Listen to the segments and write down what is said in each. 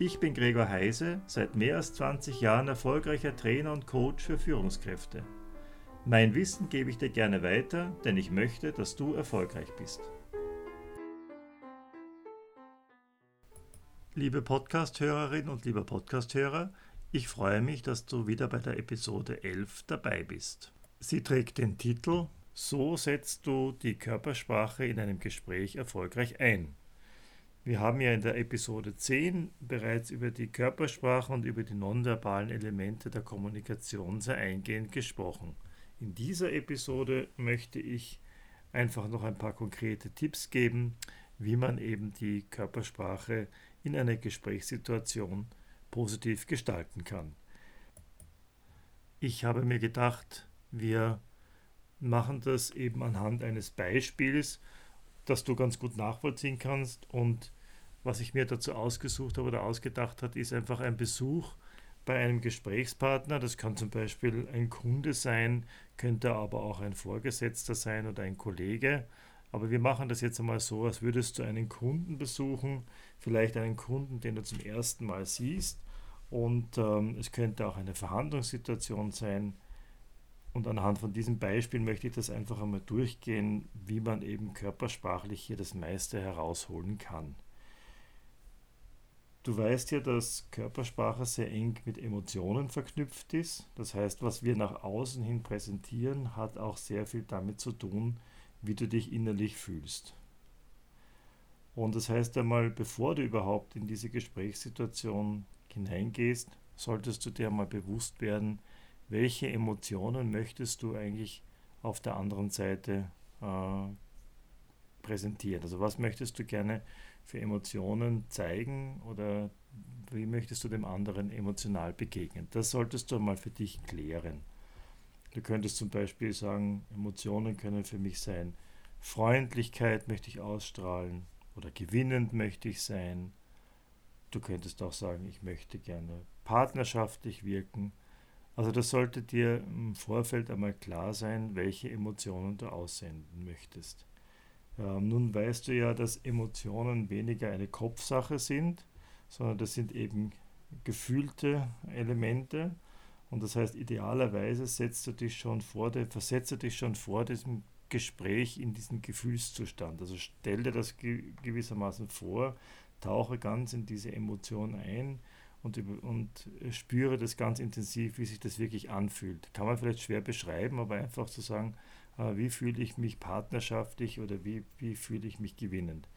Ich bin Gregor Heise, seit mehr als 20 Jahren erfolgreicher Trainer und Coach für Führungskräfte. Mein Wissen gebe ich dir gerne weiter, denn ich möchte, dass du erfolgreich bist. Liebe Podcasthörerin und lieber Podcasthörer, ich freue mich, dass du wieder bei der Episode 11 dabei bist. Sie trägt den Titel So setzt du die Körpersprache in einem Gespräch erfolgreich ein. Wir haben ja in der Episode 10 bereits über die Körpersprache und über die nonverbalen Elemente der Kommunikation sehr eingehend gesprochen. In dieser Episode möchte ich einfach noch ein paar konkrete Tipps geben, wie man eben die Körpersprache in einer Gesprächssituation positiv gestalten kann. Ich habe mir gedacht, wir machen das eben anhand eines Beispiels, das du ganz gut nachvollziehen kannst und was ich mir dazu ausgesucht habe oder ausgedacht habe, ist einfach ein Besuch bei einem Gesprächspartner. Das kann zum Beispiel ein Kunde sein, könnte aber auch ein Vorgesetzter sein oder ein Kollege. Aber wir machen das jetzt einmal so, als würdest du einen Kunden besuchen, vielleicht einen Kunden, den du zum ersten Mal siehst. Und ähm, es könnte auch eine Verhandlungssituation sein. Und anhand von diesem Beispiel möchte ich das einfach einmal durchgehen, wie man eben körpersprachlich hier das meiste herausholen kann. Du weißt ja, dass Körpersprache sehr eng mit Emotionen verknüpft ist. Das heißt, was wir nach außen hin präsentieren, hat auch sehr viel damit zu tun, wie du dich innerlich fühlst. Und das heißt einmal, bevor du überhaupt in diese Gesprächssituation hineingehst, solltest du dir mal bewusst werden, welche Emotionen möchtest du eigentlich auf der anderen Seite äh, präsentieren. Also was möchtest du gerne für Emotionen zeigen oder wie möchtest du dem anderen emotional begegnen? Das solltest du mal für dich klären. Du könntest zum Beispiel sagen, Emotionen können für mich sein, Freundlichkeit möchte ich ausstrahlen oder gewinnend möchte ich sein. Du könntest auch sagen, ich möchte gerne partnerschaftlich wirken. Also das sollte dir im Vorfeld einmal klar sein, welche Emotionen du aussenden möchtest. Ähm, nun weißt du ja, dass Emotionen weniger eine Kopfsache sind, sondern das sind eben gefühlte Elemente. Und das heißt, idealerweise setzt du dich schon vor, versetzt du dich schon vor diesem Gespräch in diesen Gefühlszustand. Also stell dir das gewissermaßen vor, tauche ganz in diese Emotion ein und, und spüre das ganz intensiv, wie sich das wirklich anfühlt. Kann man vielleicht schwer beschreiben, aber einfach zu sagen, wie fühle ich mich partnerschaftlich oder wie, wie fühle ich mich gewinnend.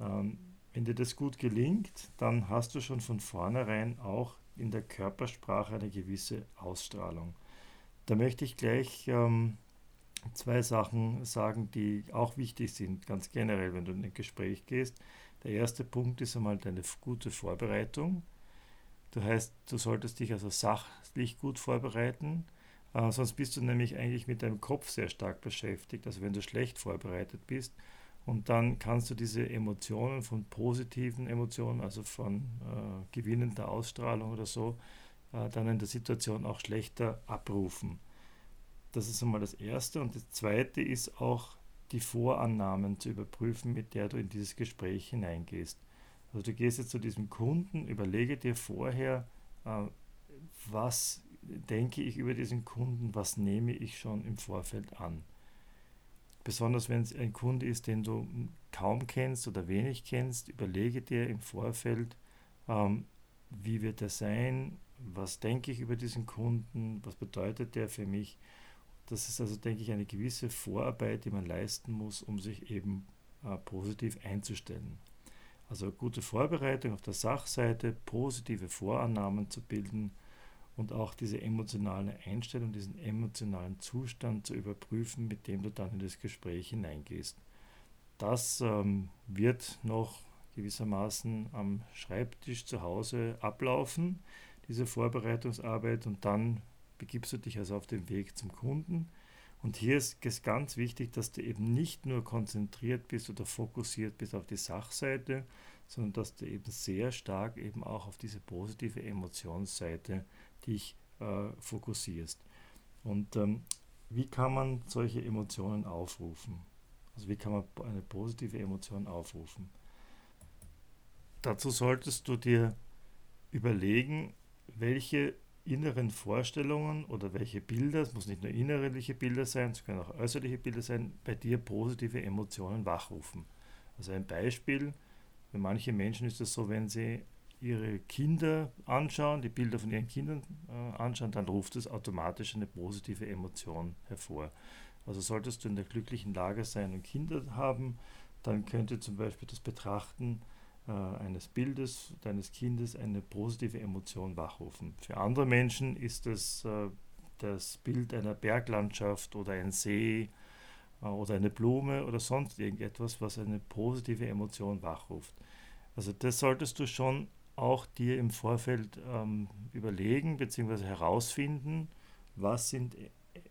Ähm, wenn dir das gut gelingt, dann hast du schon von vornherein auch in der Körpersprache eine gewisse Ausstrahlung. Da möchte ich gleich ähm, zwei Sachen sagen, die auch wichtig sind, ganz generell, wenn du in ein Gespräch gehst. Der erste Punkt ist einmal deine gute Vorbereitung. Das heißt, du solltest dich also sachlich gut vorbereiten. Äh, sonst bist du nämlich eigentlich mit deinem Kopf sehr stark beschäftigt, also wenn du schlecht vorbereitet bist. Und dann kannst du diese Emotionen von positiven Emotionen, also von äh, gewinnender Ausstrahlung oder so, äh, dann in der Situation auch schlechter abrufen. Das ist einmal das Erste. Und das Zweite ist auch die Vorannahmen zu überprüfen, mit der du in dieses Gespräch hineingehst. Also du gehst jetzt zu diesem Kunden, überlege dir vorher, äh, was denke ich über diesen Kunden, was nehme ich schon im Vorfeld an. Besonders wenn es ein Kunde ist, den du kaum kennst oder wenig kennst, überlege dir im Vorfeld, ähm, wie wird er sein, was denke ich über diesen Kunden, was bedeutet der für mich. Das ist also, denke ich, eine gewisse Vorarbeit, die man leisten muss, um sich eben äh, positiv einzustellen. Also gute Vorbereitung auf der Sachseite, positive Vorannahmen zu bilden und auch diese emotionale Einstellung, diesen emotionalen Zustand zu überprüfen, mit dem du dann in das Gespräch hineingehst. Das ähm, wird noch gewissermaßen am Schreibtisch zu Hause ablaufen, diese Vorbereitungsarbeit, und dann begibst du dich also auf den Weg zum Kunden. Und hier ist es ganz wichtig, dass du eben nicht nur konzentriert bist oder fokussiert bist auf die Sachseite, sondern dass du eben sehr stark eben auch auf diese positive Emotionsseite dich äh, fokussierst. Und ähm, wie kann man solche Emotionen aufrufen? Also wie kann man eine positive Emotion aufrufen? Dazu solltest du dir überlegen, welche inneren Vorstellungen oder welche Bilder, es muss nicht nur innerliche Bilder sein, es können auch äußerliche Bilder sein, bei dir positive Emotionen wachrufen. Also ein Beispiel, für manche Menschen ist es so, wenn sie ihre Kinder anschauen, die Bilder von ihren Kindern äh, anschauen, dann ruft es automatisch eine positive Emotion hervor. Also solltest du in der glücklichen Lage sein und Kinder haben, dann könnte zum Beispiel das Betrachten äh, eines Bildes deines Kindes eine positive Emotion wachrufen. Für andere Menschen ist es äh, das Bild einer Berglandschaft oder ein See äh, oder eine Blume oder sonst irgendetwas, was eine positive Emotion wachruft. Also das solltest du schon auch dir im Vorfeld ähm, überlegen bzw. herausfinden, was sind,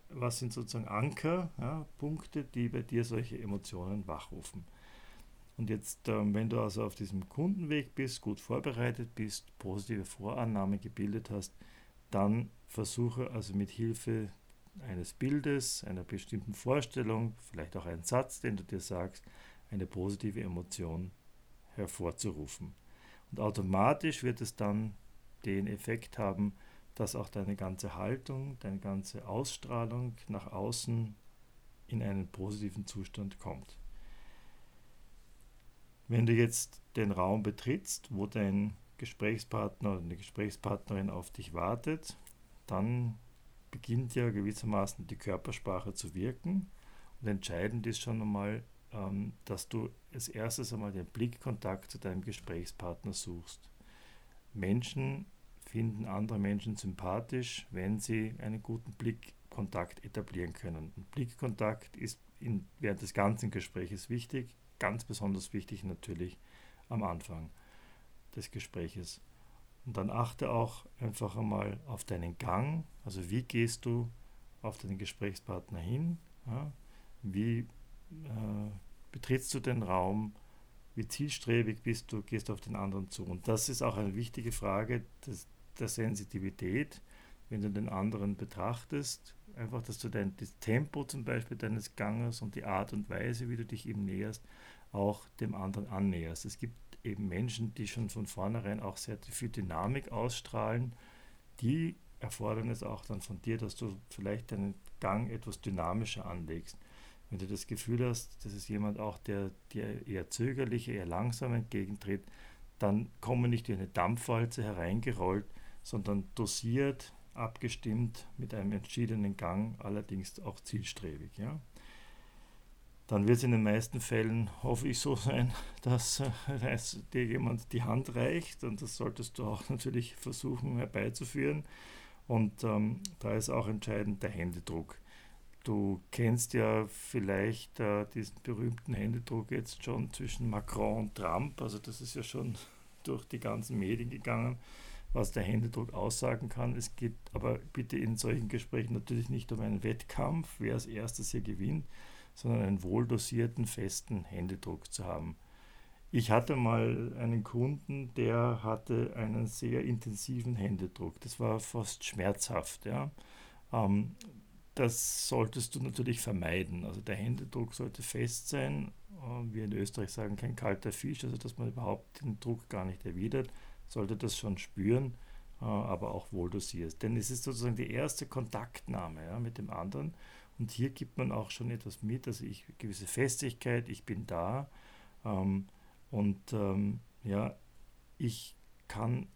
was sind sozusagen Anker, ja, Punkte, die bei dir solche Emotionen wachrufen. Und jetzt, ähm, wenn du also auf diesem Kundenweg bist, gut vorbereitet bist, positive Vorannahme gebildet hast, dann versuche also mit Hilfe eines Bildes, einer bestimmten Vorstellung, vielleicht auch einen Satz, den du dir sagst, eine positive Emotion hervorzurufen. Und automatisch wird es dann den Effekt haben, dass auch deine ganze Haltung, deine ganze Ausstrahlung nach außen in einen positiven Zustand kommt. Wenn du jetzt den Raum betrittst, wo dein Gesprächspartner oder eine Gesprächspartnerin auf dich wartet, dann beginnt ja gewissermaßen die Körpersprache zu wirken. Und entscheidend ist schon einmal, ähm, dass du als erstes einmal den Blickkontakt zu deinem Gesprächspartner suchst. Menschen finden andere Menschen sympathisch, wenn sie einen guten Blickkontakt etablieren können. Und Blickkontakt ist in, während des ganzen Gesprächs wichtig ganz besonders wichtig natürlich am Anfang des Gespräches. Und dann achte auch einfach einmal auf deinen Gang, also wie gehst du auf deinen Gesprächspartner hin, ja? wie äh, betrittst du den Raum, wie zielstrebig bist du, gehst auf den anderen zu. Und das ist auch eine wichtige Frage des, der Sensitivität, wenn du den anderen betrachtest, einfach, dass du dein das Tempo zum Beispiel deines Ganges und die Art und Weise, wie du dich ihm näherst, auch dem anderen annäherst. Es gibt eben Menschen, die schon von vornherein auch sehr viel Dynamik ausstrahlen, die erfordern es auch dann von dir, dass du vielleicht deinen Gang etwas dynamischer anlegst. Wenn du das Gefühl hast, das ist jemand auch, der dir eher zögerlich, eher langsam entgegentritt, dann komme nicht wie eine Dampfwalze hereingerollt, sondern dosiert, abgestimmt mit einem entschiedenen Gang, allerdings auch zielstrebig. Ja? Dann wird es in den meisten Fällen, hoffe ich, so sein, dass äh, dir jemand die Hand reicht und das solltest du auch natürlich versuchen herbeizuführen. Und ähm, da ist auch entscheidend der Händedruck. Du kennst ja vielleicht äh, diesen berühmten Händedruck jetzt schon zwischen Macron und Trump. Also das ist ja schon durch die ganzen Medien gegangen was der Händedruck aussagen kann. Es geht aber bitte in solchen Gesprächen natürlich nicht um einen Wettkampf, wer als erstes hier gewinnt, sondern einen wohldosierten, festen Händedruck zu haben. Ich hatte mal einen Kunden, der hatte einen sehr intensiven Händedruck. Das war fast schmerzhaft. Ja. Ähm, das solltest du natürlich vermeiden. Also der Händedruck sollte fest sein. Äh, wir in Österreich sagen kein kalter Fisch, also dass man überhaupt den Druck gar nicht erwidert sollte das schon spüren, äh, aber auch wohl dosiert. Denn es ist sozusagen die erste Kontaktnahme ja, mit dem anderen. Und hier gibt man auch schon etwas mit, also ich gewisse Festigkeit, ich bin da. Ähm, und ähm, ja, ich kann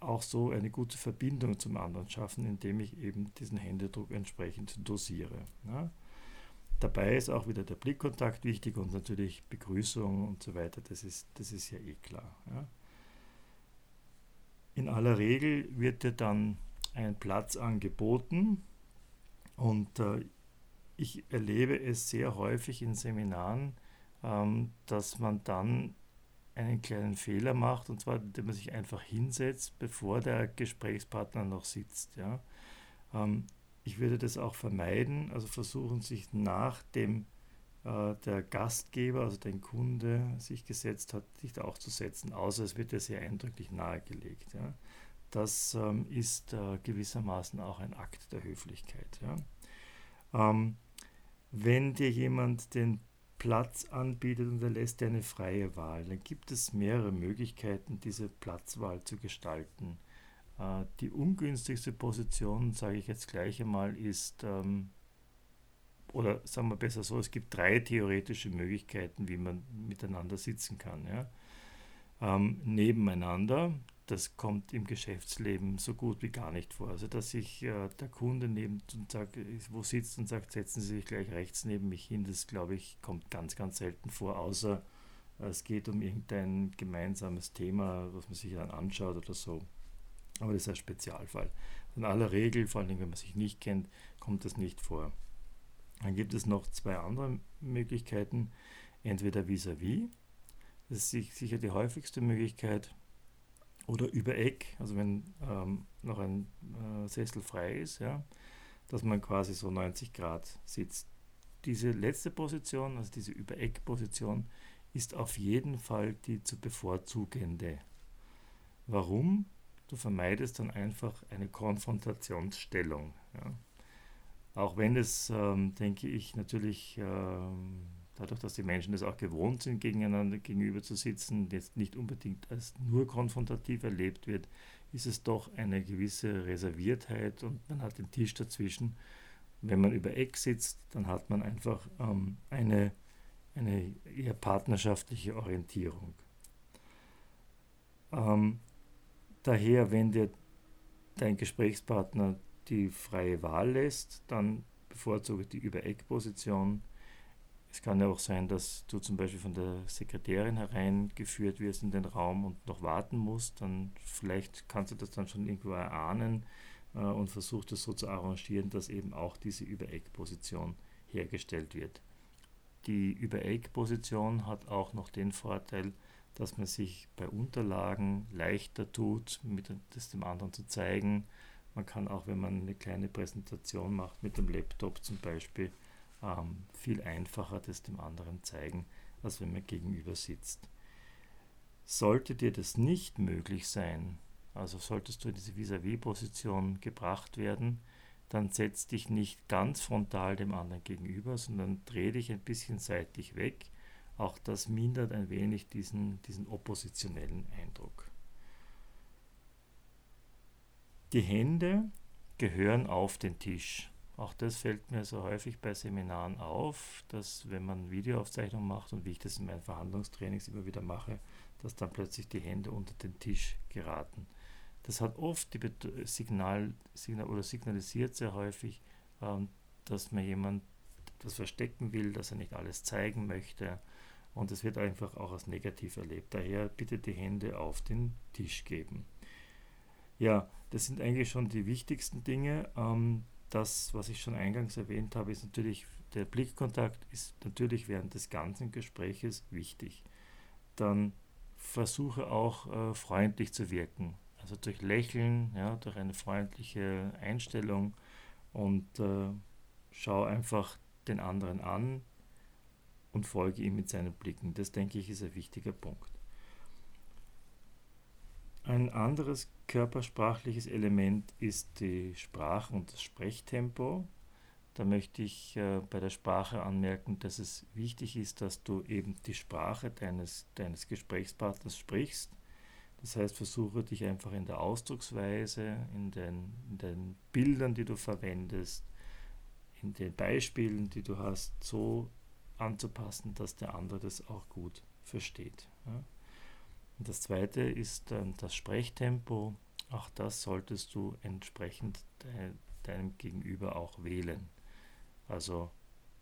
auch so eine gute Verbindung zum anderen schaffen, indem ich eben diesen Händedruck entsprechend dosiere. Ja. Dabei ist auch wieder der Blickkontakt wichtig und natürlich Begrüßung und so weiter, das ist, das ist ja eh klar. Ja. In aller Regel wird dir dann ein Platz angeboten und äh, ich erlebe es sehr häufig in Seminaren, ähm, dass man dann einen kleinen Fehler macht und zwar, indem man sich einfach hinsetzt, bevor der Gesprächspartner noch sitzt. Ja. Ähm, ich würde das auch vermeiden, also versuchen, sich nach dem äh, der Gastgeber, also der Kunde, sich gesetzt hat, sich da auch zu setzen, außer es wird ja sehr eindrücklich nahegelegt. Ja. Das ähm, ist äh, gewissermaßen auch ein Akt der Höflichkeit. Ja. Ähm, wenn dir jemand den Platz anbietet und er lässt dir eine freie Wahl, dann gibt es mehrere Möglichkeiten, diese Platzwahl zu gestalten. Äh, die ungünstigste Position, sage ich jetzt gleich einmal, ist, ähm, oder sagen wir besser so, es gibt drei theoretische Möglichkeiten, wie man miteinander sitzen kann. Ja. Ähm, nebeneinander, das kommt im Geschäftsleben so gut wie gar nicht vor. Also, dass sich äh, der Kunde neben und sagt, wo sitzt und sagt, setzen Sie sich gleich rechts neben mich hin, das glaube ich, kommt ganz, ganz selten vor, außer äh, es geht um irgendein gemeinsames Thema, was man sich dann anschaut oder so. Aber das ist ein Spezialfall. In aller Regel, vor allem wenn man sich nicht kennt, kommt das nicht vor. Dann gibt es noch zwei andere Möglichkeiten. Entweder vis-à-vis, -vis, das ist sicher die häufigste Möglichkeit, oder über Eck, also wenn ähm, noch ein äh, Sessel frei ist, ja, dass man quasi so 90 Grad sitzt. Diese letzte Position, also diese Über-Eck-Position, ist auf jeden Fall die zu bevorzugende. Warum? Du vermeidest dann einfach eine Konfrontationsstellung. Ja. Auch wenn es, ähm, denke ich, natürlich ähm, dadurch, dass die Menschen das auch gewohnt sind, gegeneinander gegenüber zu sitzen, jetzt nicht unbedingt als nur konfrontativ erlebt wird, ist es doch eine gewisse Reserviertheit und man hat den Tisch dazwischen. Wenn man über Eck sitzt, dann hat man einfach ähm, eine, eine eher partnerschaftliche Orientierung. Ähm, daher, wenn dir dein Gesprächspartner die freie Wahl lässt, dann bevorzuge die Über-Eck-Position es kann ja auch sein, dass du zum Beispiel von der Sekretärin hereingeführt wirst in den Raum und noch warten musst. Dann vielleicht kannst du das dann schon irgendwo erahnen äh, und versuchst es so zu arrangieren, dass eben auch diese Über-Eck-Position hergestellt wird. Die Über-Eck-Position hat auch noch den Vorteil, dass man sich bei Unterlagen leichter tut, mit das dem anderen zu zeigen. Man kann auch, wenn man eine kleine Präsentation macht mit dem Laptop zum Beispiel, ähm, viel einfacher das dem anderen zeigen, als wenn man gegenüber sitzt. Sollte dir das nicht möglich sein, also solltest du in diese Vis-à-vis-Position gebracht werden, dann setz dich nicht ganz frontal dem anderen gegenüber, sondern dreh dich ein bisschen seitlich weg. Auch das mindert ein wenig diesen, diesen oppositionellen Eindruck. Die Hände gehören auf den Tisch. Auch das fällt mir so häufig bei Seminaren auf, dass wenn man Videoaufzeichnungen macht und wie ich das in meinen Verhandlungstrainings immer wieder mache, dass dann plötzlich die Hände unter den Tisch geraten. Das hat oft die Signal, Signal oder signalisiert sehr häufig, ähm, dass man jemand das verstecken will, dass er nicht alles zeigen möchte und es wird einfach auch als negativ erlebt. Daher bitte die Hände auf den Tisch geben. Ja, das sind eigentlich schon die wichtigsten Dinge. Ähm, das, was ich schon eingangs erwähnt habe, ist natürlich, der Blickkontakt ist natürlich während des ganzen Gespräches wichtig. Dann versuche auch äh, freundlich zu wirken. Also durch Lächeln, ja, durch eine freundliche Einstellung und äh, schau einfach den anderen an und folge ihm mit seinen Blicken. Das denke ich ist ein wichtiger Punkt. Ein anderes körpersprachliches Element ist die Sprache und das Sprechtempo. Da möchte ich äh, bei der Sprache anmerken, dass es wichtig ist, dass du eben die Sprache deines, deines Gesprächspartners sprichst. Das heißt, versuche dich einfach in der Ausdrucksweise, in den, in den Bildern, die du verwendest, in den Beispielen, die du hast, so anzupassen, dass der andere das auch gut versteht. Ja. Und das zweite ist ähm, das Sprechtempo. Auch das solltest du entsprechend de deinem Gegenüber auch wählen. Also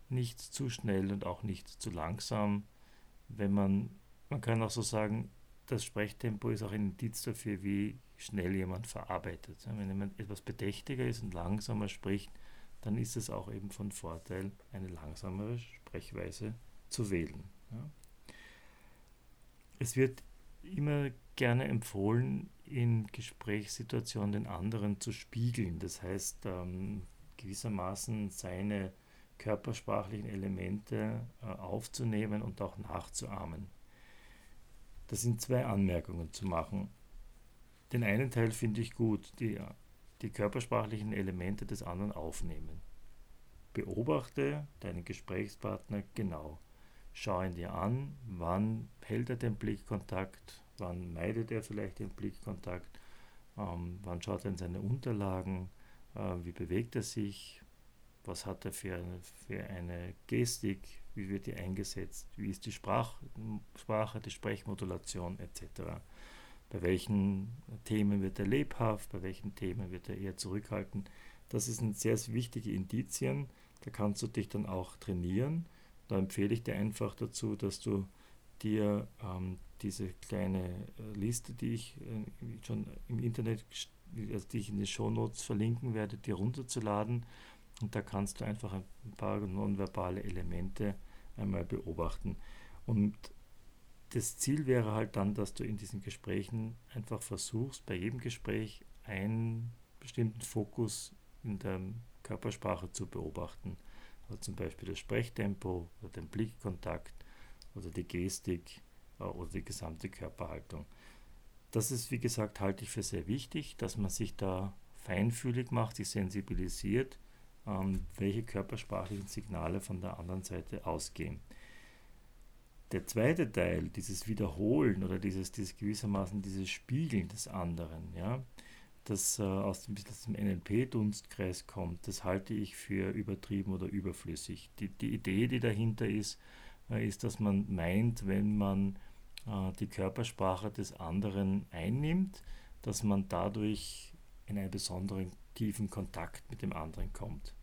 nicht zu schnell und auch nicht zu langsam. Wenn man, man kann auch so sagen, das Sprechtempo ist auch ein Indiz dafür, wie schnell jemand verarbeitet. Wenn jemand etwas bedächtiger ist und langsamer spricht, dann ist es auch eben von Vorteil, eine langsamere Sprechweise zu wählen. Es wird immer gerne empfohlen, in Gesprächssituationen den anderen zu spiegeln. Das heißt, ähm, gewissermaßen seine körpersprachlichen Elemente äh, aufzunehmen und auch nachzuahmen. Das sind zwei Anmerkungen zu machen. Den einen Teil finde ich gut, die, die körpersprachlichen Elemente des anderen aufnehmen. Beobachte deinen Gesprächspartner genau. Schau ihn dir an, wann hält er den Blickkontakt, wann meidet er vielleicht den Blickkontakt, ähm, wann schaut er in seine Unterlagen, äh, wie bewegt er sich, was hat er für eine, für eine Gestik, wie wird die eingesetzt, wie ist die Sprach, Sprache, die Sprechmodulation etc. Bei welchen Themen wird er lebhaft, bei welchen Themen wird er eher zurückhaltend. Das sind sehr, sehr wichtige Indizien, da kannst du dich dann auch trainieren. Da empfehle ich dir einfach dazu, dass du dir ähm, diese kleine äh, Liste, die ich äh, schon im Internet, also die ich in den Shownotes verlinken werde, dir runterzuladen. Und da kannst du einfach ein paar nonverbale Elemente einmal beobachten. Und das Ziel wäre halt dann, dass du in diesen Gesprächen einfach versuchst, bei jedem Gespräch einen bestimmten Fokus in der Körpersprache zu beobachten. Also zum Beispiel das Sprechtempo oder den Blickkontakt oder die Gestik äh, oder die gesamte Körperhaltung. Das ist, wie gesagt, halte ich für sehr wichtig, dass man sich da feinfühlig macht, sich sensibilisiert, ähm, welche körpersprachlichen Signale von der anderen Seite ausgehen. Der zweite Teil, dieses Wiederholen oder dieses, dieses gewissermaßen dieses Spiegeln des anderen, ja, das äh, aus dem, dem NLP-Dunstkreis kommt, das halte ich für übertrieben oder überflüssig. Die, die Idee, die dahinter ist, äh, ist, dass man meint, wenn man äh, die Körpersprache des anderen einnimmt, dass man dadurch in einen besonderen tiefen Kontakt mit dem anderen kommt.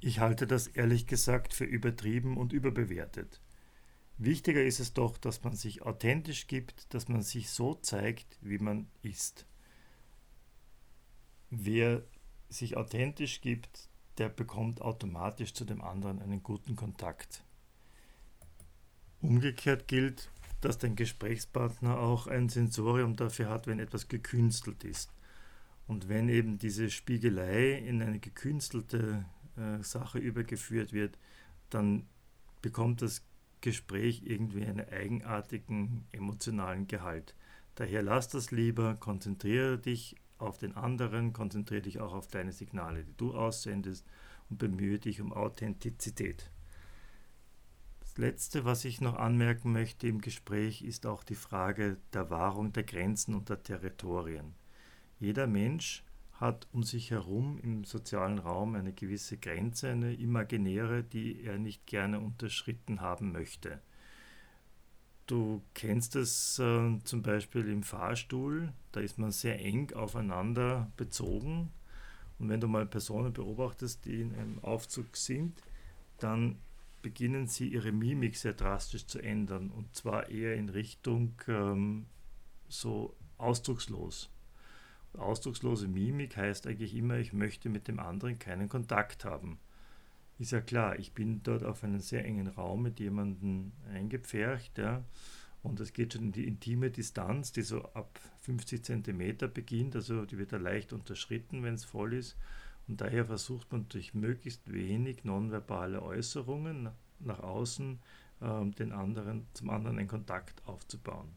Ich halte das ehrlich gesagt für übertrieben und überbewertet. Wichtiger ist es doch, dass man sich authentisch gibt, dass man sich so zeigt, wie man ist. Wer sich authentisch gibt, der bekommt automatisch zu dem anderen einen guten Kontakt. Umgekehrt gilt, dass dein Gesprächspartner auch ein Sensorium dafür hat, wenn etwas gekünstelt ist. Und wenn eben diese Spiegelei in eine gekünstelte äh, Sache übergeführt wird, dann bekommt das Gespräch irgendwie einen eigenartigen emotionalen Gehalt. Daher lass das lieber, konzentriere dich auf den anderen, konzentriere dich auch auf deine Signale, die du aussendest und bemühe dich um Authentizität. Das Letzte, was ich noch anmerken möchte im Gespräch, ist auch die Frage der Wahrung der Grenzen und der Territorien. Jeder Mensch hat um sich herum im sozialen Raum eine gewisse Grenze, eine imaginäre, die er nicht gerne unterschritten haben möchte. Du kennst es äh, zum Beispiel im Fahrstuhl, da ist man sehr eng aufeinander bezogen. Und wenn du mal Personen beobachtest, die in einem Aufzug sind, dann beginnen sie ihre Mimik sehr drastisch zu ändern. Und zwar eher in Richtung ähm, so ausdruckslos. Ausdruckslose Mimik heißt eigentlich immer, ich möchte mit dem anderen keinen Kontakt haben. Ist ja klar, ich bin dort auf einen sehr engen Raum mit jemandem eingepfercht, ja, und es geht schon in die intime Distanz, die so ab 50 cm beginnt, also die wird da leicht unterschritten, wenn es voll ist. Und daher versucht man durch möglichst wenig nonverbale Äußerungen nach außen äh, den anderen, zum anderen einen Kontakt aufzubauen.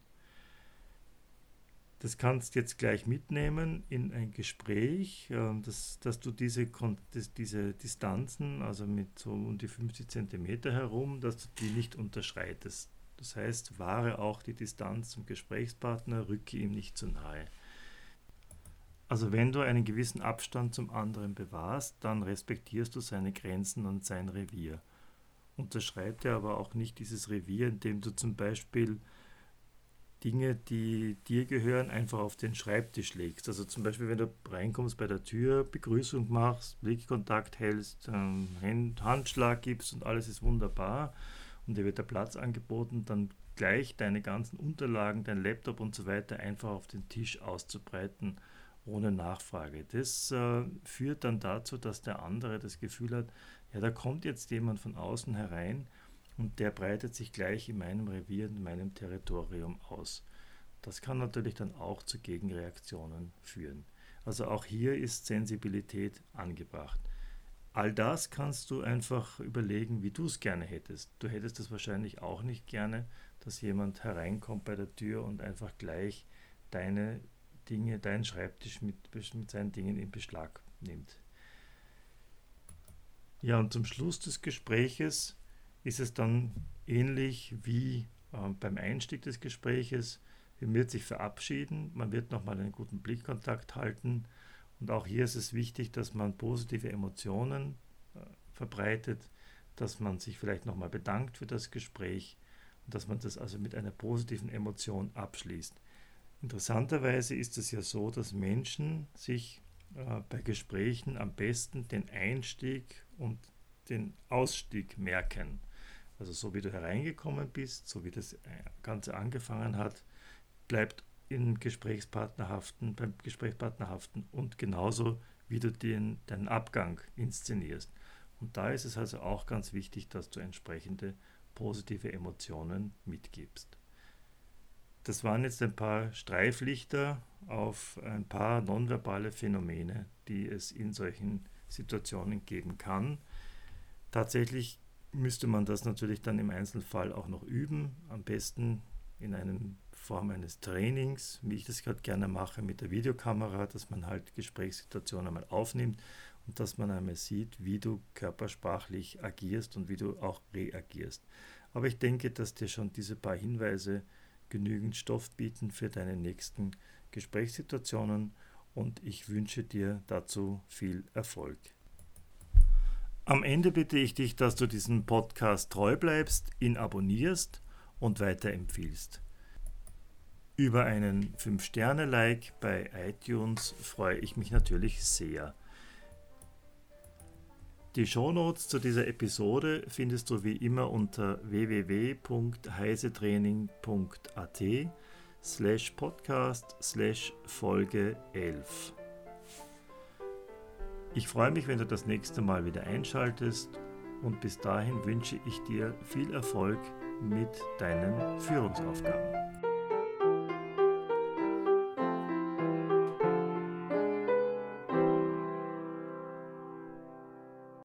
Das kannst du jetzt gleich mitnehmen in ein Gespräch, ähm, dass, dass du diese, diese Distanzen, also mit so um die 50 cm herum, dass du die nicht unterschreitest. Das heißt, wahre auch die Distanz zum Gesprächspartner, rücke ihm nicht zu nahe. Also wenn du einen gewissen Abstand zum anderen bewahrst, dann respektierst du seine Grenzen und sein Revier. Unterschreite aber auch nicht dieses Revier, indem du zum Beispiel Dinge, die dir gehören, einfach auf den Schreibtisch legst. Also zum Beispiel, wenn du reinkommst bei der Tür, Begrüßung machst, Blickkontakt hältst, ähm, Handschlag gibst und alles ist wunderbar und dir wird der Platz angeboten, dann gleich deine ganzen Unterlagen, dein Laptop und so weiter einfach auf den Tisch auszubreiten ohne Nachfrage. Das äh, führt dann dazu, dass der andere das Gefühl hat, ja, da kommt jetzt jemand von außen herein und der breitet sich gleich in meinem Revier, in meinem Territorium aus. Das kann natürlich dann auch zu Gegenreaktionen führen. Also auch hier ist Sensibilität angebracht. All das kannst du einfach überlegen, wie du es gerne hättest. Du hättest es wahrscheinlich auch nicht gerne, dass jemand hereinkommt bei der Tür und einfach gleich deine Dinge, deinen Schreibtisch mit, mit seinen Dingen in Beschlag nimmt. Ja, und zum Schluss des Gespräches ist es dann ähnlich wie äh, beim Einstieg des Gespräches. Man wird sich verabschieden, man wird nochmal einen guten Blickkontakt halten und auch hier ist es wichtig, dass man positive Emotionen äh, verbreitet, dass man sich vielleicht nochmal bedankt für das Gespräch und dass man das also mit einer positiven Emotion abschließt. Interessanterweise ist es ja so, dass Menschen sich äh, bei Gesprächen am besten den Einstieg und den Ausstieg merken. Also so wie du hereingekommen bist, so wie das äh, Ganze angefangen hat, bleibt im Gesprächspartnerhaften, beim Gesprächspartnerhaften und genauso wie du den, deinen Abgang inszenierst. Und da ist es also auch ganz wichtig, dass du entsprechende positive Emotionen mitgibst. Das waren jetzt ein paar Streiflichter auf ein paar nonverbale Phänomene, die es in solchen Situationen geben kann. Tatsächlich müsste man das natürlich dann im Einzelfall auch noch üben, am besten in einer Form eines Trainings, wie ich das gerade gerne mache mit der Videokamera, dass man halt Gesprächssituationen einmal aufnimmt und dass man einmal sieht, wie du körpersprachlich agierst und wie du auch reagierst. Aber ich denke, dass dir schon diese paar Hinweise genügend Stoff bieten für deine nächsten Gesprächssituationen und ich wünsche dir dazu viel Erfolg. Am Ende bitte ich dich, dass du diesem Podcast treu bleibst, ihn abonnierst und weiterempfiehlst. Über einen 5-Sterne-Like bei iTunes freue ich mich natürlich sehr. Die Shownotes zu dieser Episode findest du wie immer unter www.heisetraining.at slash podcast slash Folge 11. Ich freue mich, wenn du das nächste Mal wieder einschaltest und bis dahin wünsche ich dir viel Erfolg mit deinen Führungsaufgaben.